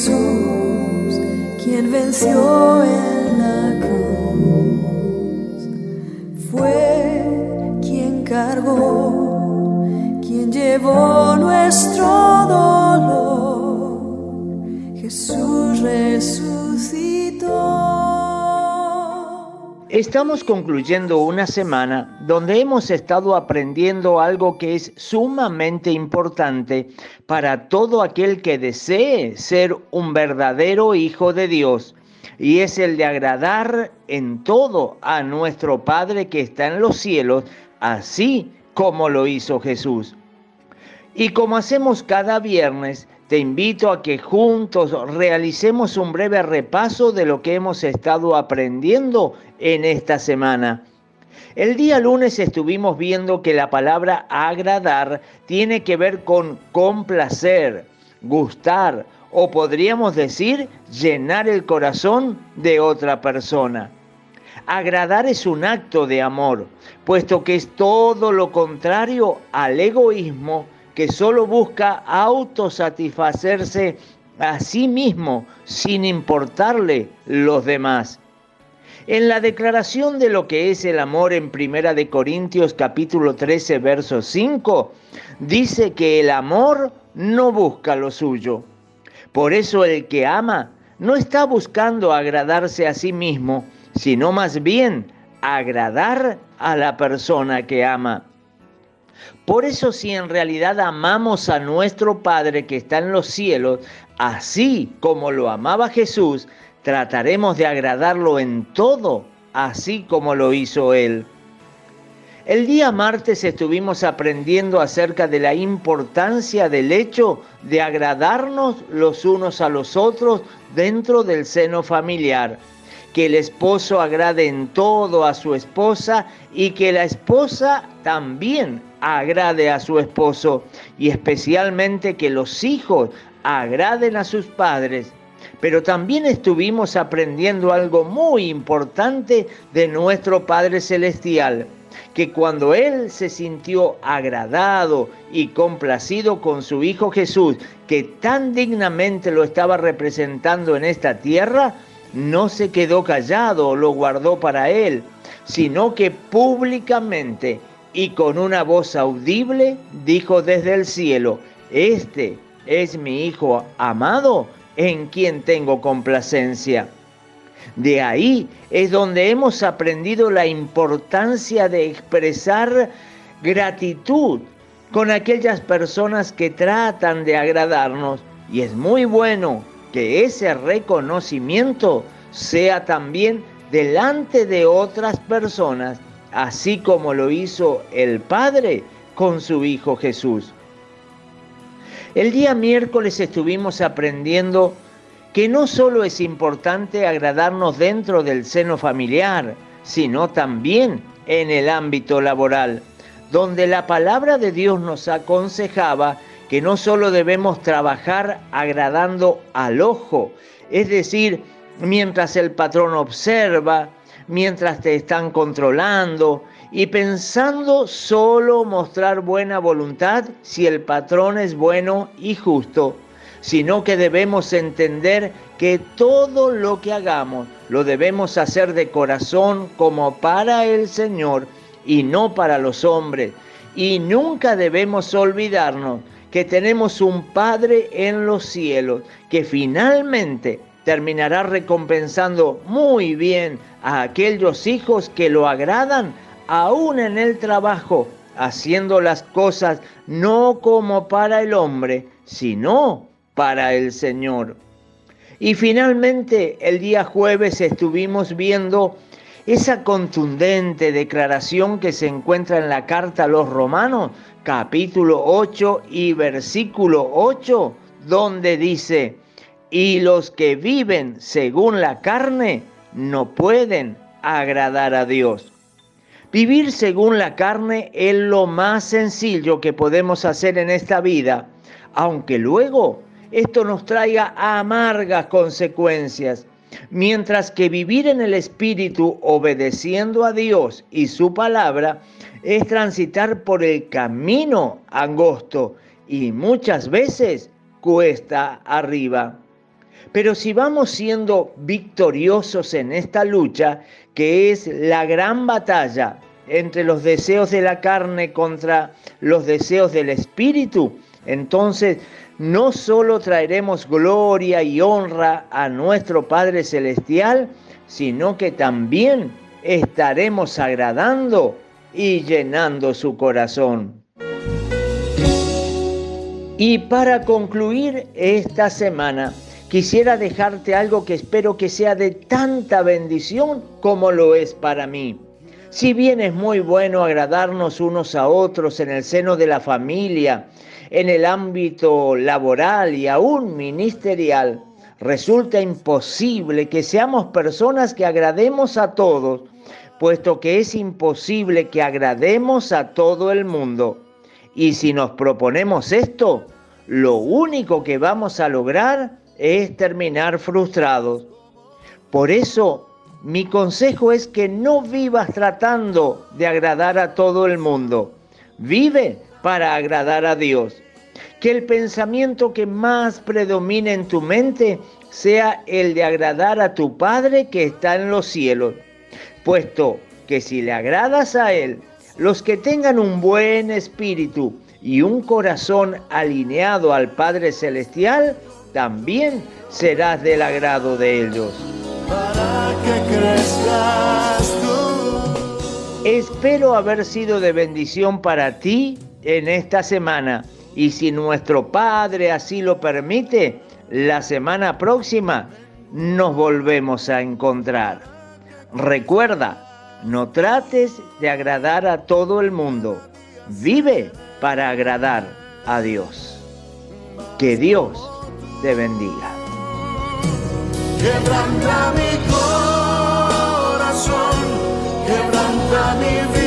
Jesús, quien venció en la cruz, fue quien cargó, quien llevó nuestro Estamos concluyendo una semana donde hemos estado aprendiendo algo que es sumamente importante para todo aquel que desee ser un verdadero hijo de Dios y es el de agradar en todo a nuestro Padre que está en los cielos, así como lo hizo Jesús. Y como hacemos cada viernes, te invito a que juntos realicemos un breve repaso de lo que hemos estado aprendiendo en esta semana. El día lunes estuvimos viendo que la palabra agradar tiene que ver con complacer, gustar o podríamos decir llenar el corazón de otra persona. Agradar es un acto de amor, puesto que es todo lo contrario al egoísmo que solo busca autosatisfacerse a sí mismo sin importarle los demás. En la declaración de lo que es el amor en Primera de Corintios capítulo 13 verso 5 dice que el amor no busca lo suyo. Por eso el que ama no está buscando agradarse a sí mismo, sino más bien agradar a la persona que ama. Por eso si en realidad amamos a nuestro Padre que está en los cielos, así como lo amaba Jesús, trataremos de agradarlo en todo, así como lo hizo Él. El día martes estuvimos aprendiendo acerca de la importancia del hecho de agradarnos los unos a los otros dentro del seno familiar que el esposo agrade en todo a su esposa y que la esposa también agrade a su esposo y especialmente que los hijos agraden a sus padres. Pero también estuvimos aprendiendo algo muy importante de nuestro Padre Celestial, que cuando Él se sintió agradado y complacido con su Hijo Jesús, que tan dignamente lo estaba representando en esta tierra, no se quedó callado o lo guardó para él, sino que públicamente y con una voz audible dijo desde el cielo, este es mi Hijo amado en quien tengo complacencia. De ahí es donde hemos aprendido la importancia de expresar gratitud con aquellas personas que tratan de agradarnos. Y es muy bueno que ese reconocimiento sea también delante de otras personas, así como lo hizo el Padre con su Hijo Jesús. El día miércoles estuvimos aprendiendo que no solo es importante agradarnos dentro del seno familiar, sino también en el ámbito laboral, donde la palabra de Dios nos aconsejaba que no solo debemos trabajar agradando al ojo, es decir, mientras el patrón observa, mientras te están controlando y pensando solo mostrar buena voluntad si el patrón es bueno y justo, sino que debemos entender que todo lo que hagamos lo debemos hacer de corazón como para el Señor y no para los hombres. Y nunca debemos olvidarnos que tenemos un Padre en los cielos que finalmente terminará recompensando muy bien a aquellos hijos que lo agradan aún en el trabajo, haciendo las cosas no como para el hombre, sino para el Señor. Y finalmente el día jueves estuvimos viendo esa contundente declaración que se encuentra en la carta a los romanos, capítulo 8 y versículo 8, donde dice, y los que viven según la carne no pueden agradar a Dios. Vivir según la carne es lo más sencillo que podemos hacer en esta vida, aunque luego esto nos traiga amargas consecuencias. Mientras que vivir en el Espíritu obedeciendo a Dios y su palabra es transitar por el camino angosto y muchas veces cuesta arriba. Pero si vamos siendo victoriosos en esta lucha, que es la gran batalla entre los deseos de la carne contra los deseos del espíritu, entonces no solo traeremos gloria y honra a nuestro Padre Celestial, sino que también estaremos agradando y llenando su corazón. Y para concluir esta semana, quisiera dejarte algo que espero que sea de tanta bendición como lo es para mí. Si bien es muy bueno agradarnos unos a otros en el seno de la familia, en el ámbito laboral y aún ministerial, resulta imposible que seamos personas que agrademos a todos, puesto que es imposible que agrademos a todo el mundo. Y si nos proponemos esto, lo único que vamos a lograr es terminar frustrados. Por eso, mi consejo es que no vivas tratando de agradar a todo el mundo. Vive para agradar a Dios. Que el pensamiento que más predomine en tu mente sea el de agradar a tu Padre que está en los cielos, puesto que si le agradas a Él, los que tengan un buen espíritu y un corazón alineado al Padre Celestial, también serás del agrado de ellos. Para que crezcas tú. Espero haber sido de bendición para ti en esta semana y si nuestro Padre así lo permite, la semana próxima nos volvemos a encontrar. Recuerda, no trates de agradar a todo el mundo. Vive para agradar a Dios. Que Dios te bendiga. Quebranta mi corazón, quebranta mi vida.